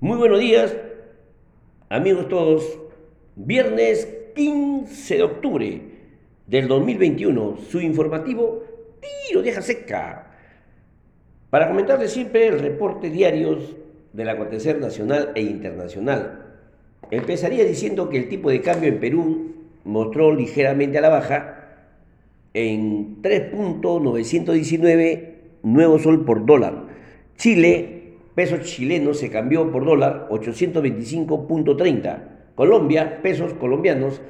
Muy buenos días, amigos todos. Viernes 15 de octubre del 2021, su informativo Tiro Deja Seca. Para comentarles siempre el reporte diarios del acontecer nacional e internacional. Empezaría diciendo que el tipo de cambio en Perú mostró ligeramente a la baja en 3.919 nuevo sol por dólar. Chile pesos chilenos se cambió por dólar 825.30. Colombia, pesos colombianos,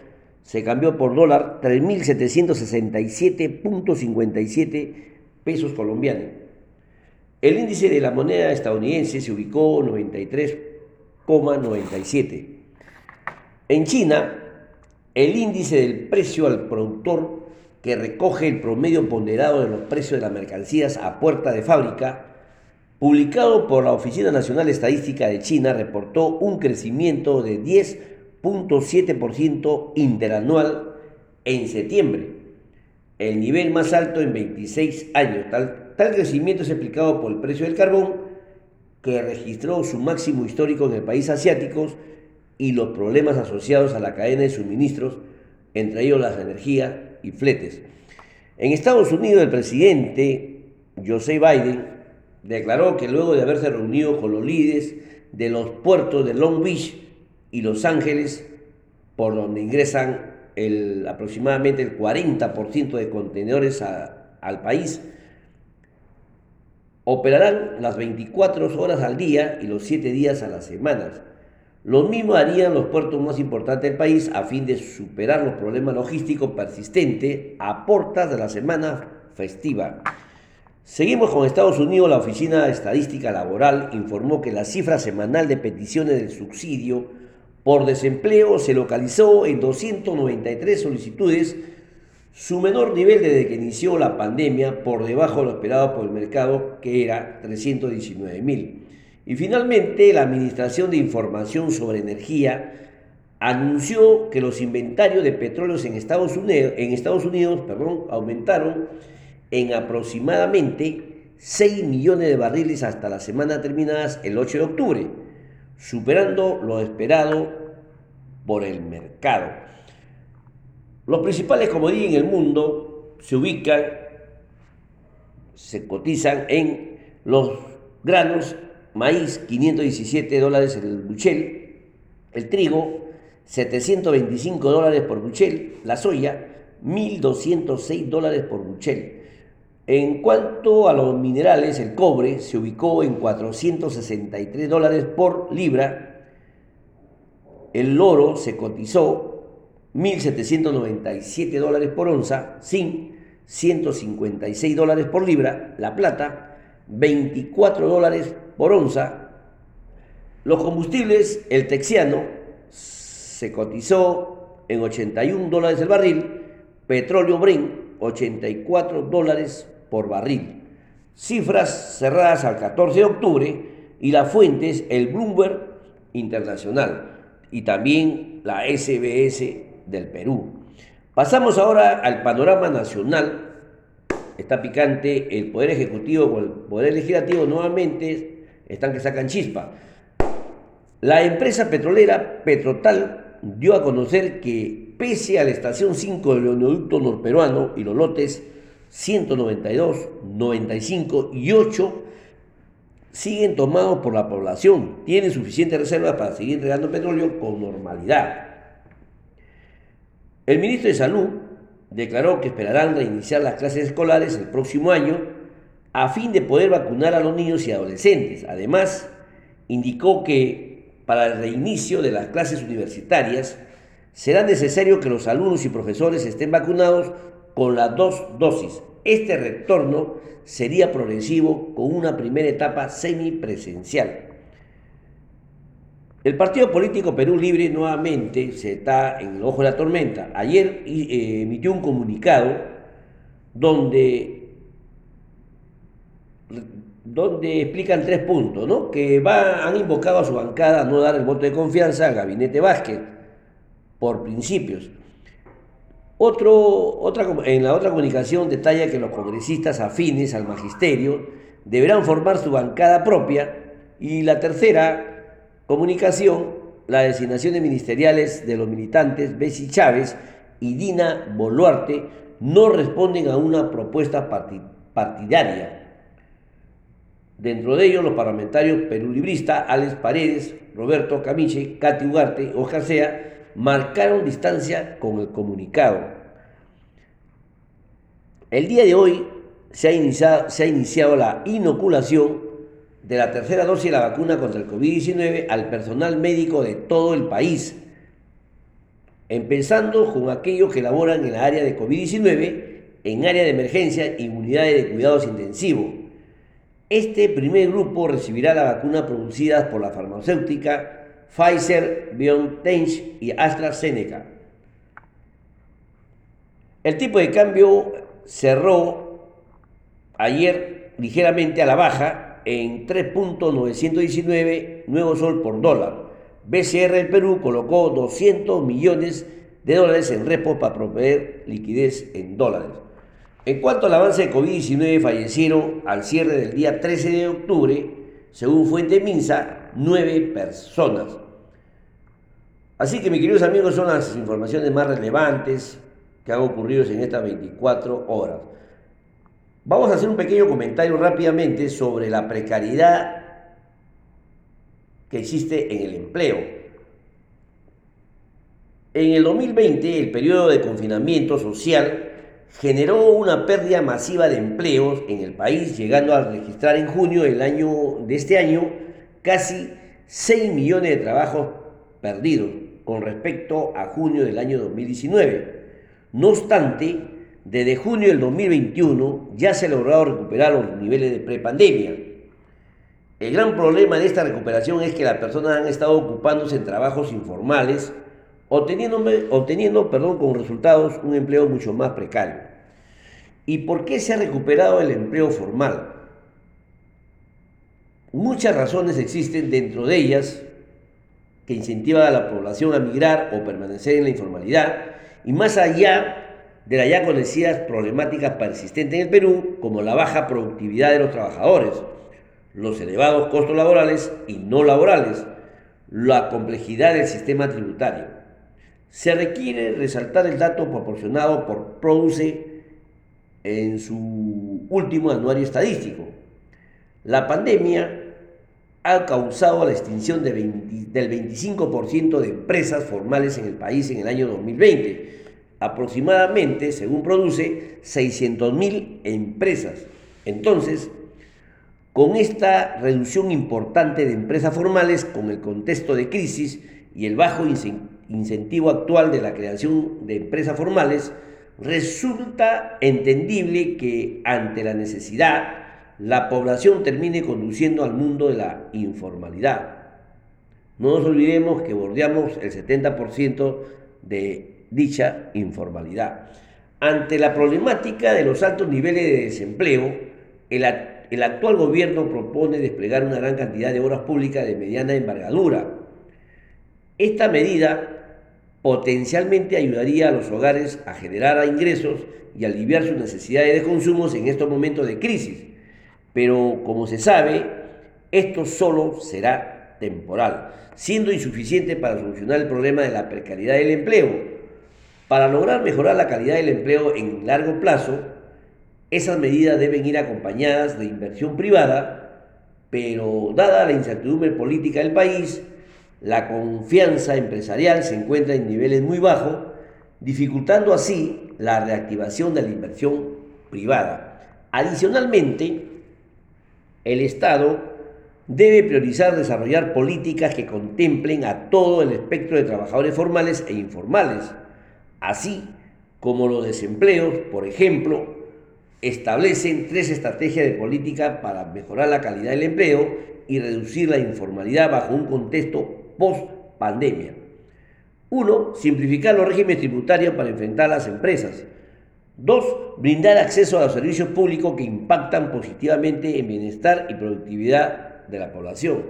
se cambió por dólar 3.767.57 pesos colombianos. El índice de la moneda estadounidense se ubicó 93,97. En China, el índice del precio al productor, que recoge el promedio ponderado de los precios de las mercancías a puerta de fábrica, publicado por la Oficina Nacional Estadística de China, reportó un crecimiento de 10.7% interanual en septiembre, el nivel más alto en 26 años. Tal, tal crecimiento es explicado por el precio del carbón, que registró su máximo histórico en el país asiático, y los problemas asociados a la cadena de suministros, entre ellos las energías y fletes. En Estados Unidos, el presidente José Biden declaró que luego de haberse reunido con los líderes de los puertos de Long Beach y Los Ángeles, por donde ingresan aproximadamente el 40% de contenedores al país, operarán las 24 horas al día y los 7 días a la semana. Lo mismo harían los puertos más importantes del país a fin de superar los problemas logísticos persistentes a portas de la semana festiva. Seguimos con Estados Unidos. La Oficina de Estadística Laboral informó que la cifra semanal de peticiones del subsidio por desempleo se localizó en 293 solicitudes, su menor nivel desde que inició la pandemia, por debajo de lo esperado por el mercado, que era 319 mil. Y finalmente, la Administración de Información sobre Energía anunció que los inventarios de petróleos en Estados Unidos, aumentaron en aproximadamente 6 millones de barriles hasta la semana terminadas el 8 de octubre, superando lo esperado por el mercado. Los principales commodities en el mundo se ubican, se cotizan en los granos, maíz 517 dólares el buchel, el trigo 725 dólares por buchel, la soya 1.206 dólares por buchel. En cuanto a los minerales, el cobre se ubicó en 463 dólares por libra, el oro se cotizó 1.797 dólares por onza, zinc 156 dólares por libra, la plata 24 dólares por onza, los combustibles, el texiano se cotizó en 81 dólares el barril, petróleo Brent 84 dólares por barril. Cifras cerradas al 14 de octubre y la fuente es el Bloomberg Internacional y también la SBS del Perú. Pasamos ahora al panorama nacional. Está picante el Poder Ejecutivo con el Poder Legislativo nuevamente están que sacan chispa. La empresa petrolera Petrotal dio a conocer que pese a la estación 5 del oleoducto norperuano y los lotes 192, 95 y 8 siguen tomados por la población. Tienen suficientes reservas para seguir entregando petróleo con normalidad. El ministro de Salud declaró que esperarán reiniciar las clases escolares el próximo año a fin de poder vacunar a los niños y adolescentes. Además, indicó que para el reinicio de las clases universitarias será necesario que los alumnos y profesores estén vacunados con las dos dosis. Este retorno sería progresivo con una primera etapa semipresencial. El partido político Perú Libre nuevamente se está en el ojo de la tormenta. Ayer eh, emitió un comunicado donde, donde explican tres puntos, ¿no? que han invocado a su bancada a no dar el voto de confianza al gabinete Vázquez por principios. Otro, otra, en la otra comunicación detalla que los congresistas afines al magisterio deberán formar su bancada propia y la tercera Comunicación, las designaciones ministeriales de los militantes Bessie Chávez y Dina Boluarte no responden a una propuesta partidaria. Dentro de ellos, los parlamentarios perulibristas Alex Paredes, Roberto Camiche, Katy Ugarte o Sea marcaron distancia con el comunicado. El día de hoy se ha, iniciado, la inoculación de la tercera dosis de la vacuna contra el COVID-19 al personal médico de todo el país, empezando con aquellos que laboran en la área de COVID-19, en área de emergencia y unidades de cuidados intensivos. Este primer grupo recibirá la vacuna producida por la farmacéutica Pfizer, BioNTech y AstraZeneca. El tipo de cambio cerró ayer ligeramente a la baja en 3.919 nuevo sol por dólar. BCR del Perú colocó 200 millones de dólares en repo para proveer liquidez en dólares. En cuanto al avance de COVID-19, fallecieron al cierre del día 13 de octubre, según fuente Minsa, nueve personas. Así que, mis queridos amigos, son las informaciones más relevantes que han ocurrido en estas 24 horas. Vamos a hacer un pequeño comentario rápidamente sobre la precariedad que existe en el empleo. En el 2020, el periodo de confinamiento social generó una pérdida masiva de empleos en el país, llegando a registrar en junio del año, de este año casi 6 millones de trabajos perdidos con respecto a junio del año 2019. No obstante, desde junio del 2021 ya se ha logrado recuperar los niveles de prepandemia. El gran problema de esta recuperación es que las personas han estado ocupándose en trabajos informales, obteniendo, obteniendo perdón, con resultados un empleo mucho más precario. ¿Y por qué se ha recuperado el empleo formal? Muchas razones existen, dentro de ellas que incentivan a la población a migrar o permanecer en la informalidad, y más allá de las ya conocidas problemáticas persistentes en el Perú, como la baja productividad de los trabajadores, los elevados costos laborales y no laborales, la complejidad del sistema tributario. Se requiere resaltar el dato proporcionado por Produce en su último anuario estadístico. La pandemia ha causado la extinción del 25% de empresas formales en el país en el año 2020, aproximadamente, según produce, 600.000 empresas. Entonces, con esta reducción importante de empresas formales, con el contexto de crisis y el bajo incentivo actual de la creación de empresas formales, resulta entendible que ante la necesidad la población termine conduciendo al mundo de la informalidad. No nos olvidemos que bordeamos el 70% de dicha informalidad. Ante la problemática de los altos niveles de desempleo, el, actual gobierno propone desplegar una gran cantidad de obras públicas de mediana envergadura. Esta medida potencialmente ayudaría a los hogares a generar ingresos y aliviar sus necesidades de consumos en estos momentos de crisis. Pero como se sabe, esto solo será temporal, siendo insuficiente para solucionar el problema de la precariedad del empleo. Para lograr mejorar la calidad del empleo en largo plazo, esas medidas deben ir acompañadas de inversión privada, pero dada la incertidumbre política del país, la confianza empresarial se encuentra en niveles muy bajos, dificultando así la reactivación de la inversión privada. Adicionalmente, el Estado debe priorizar desarrollar políticas que contemplen a todo el espectro de trabajadores formales e informales, así como los desempleos, por ejemplo, establecen tres estrategias de política para mejorar la calidad del empleo y reducir la informalidad bajo un contexto post-pandemia. Uno, simplificar los regímenes tributarios para enfrentar a las empresas. Dos, brindar acceso a los servicios públicos que impactan positivamente en bienestar y productividad de la población.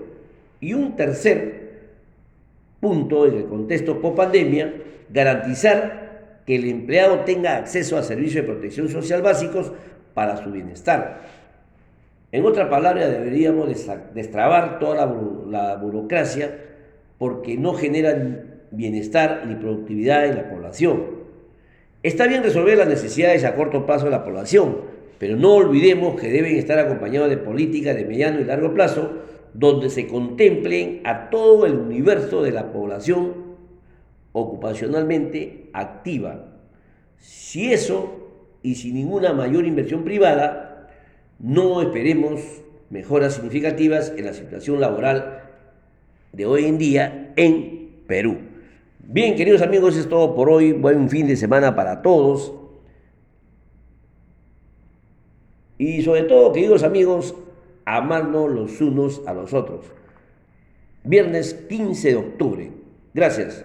Y un tercer punto, en el contexto post-pandemia, garantizar que el empleado tenga acceso a servicios de protección social básicos para su bienestar. En otra palabra, deberíamos destrabar toda la, burocracia porque no generan bienestar ni productividad en la población. Está bien resolver las necesidades a corto plazo de la población, pero no olvidemos que deben estar acompañados de políticas de mediano y largo plazo donde se contemplen a todo el universo de la población ocupacionalmente activa. Si eso, y sin ninguna mayor inversión privada, no esperemos mejoras significativas en la situación laboral de hoy en día en Perú. Bien, queridos amigos, es todo por hoy. Buen fin de semana para todos. Y sobre todo, queridos amigos, amarnos los unos a los otros. Viernes 15 de octubre. Gracias.